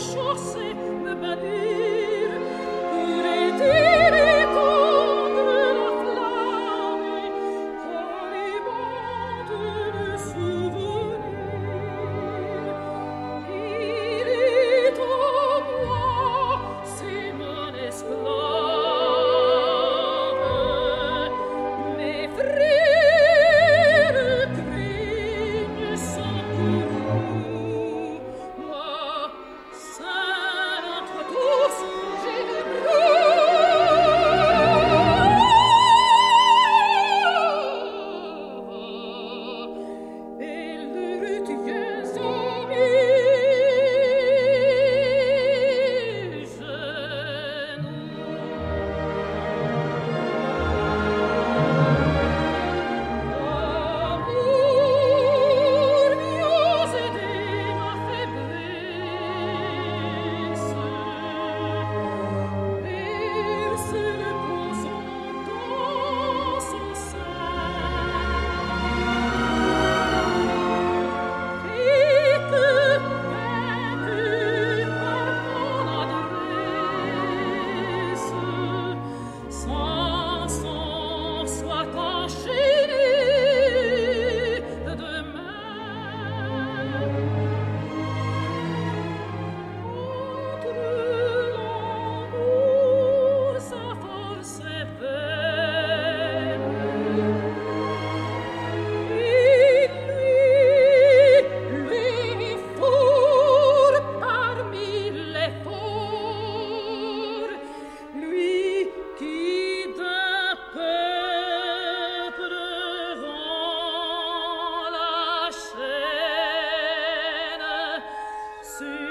chaussée. see.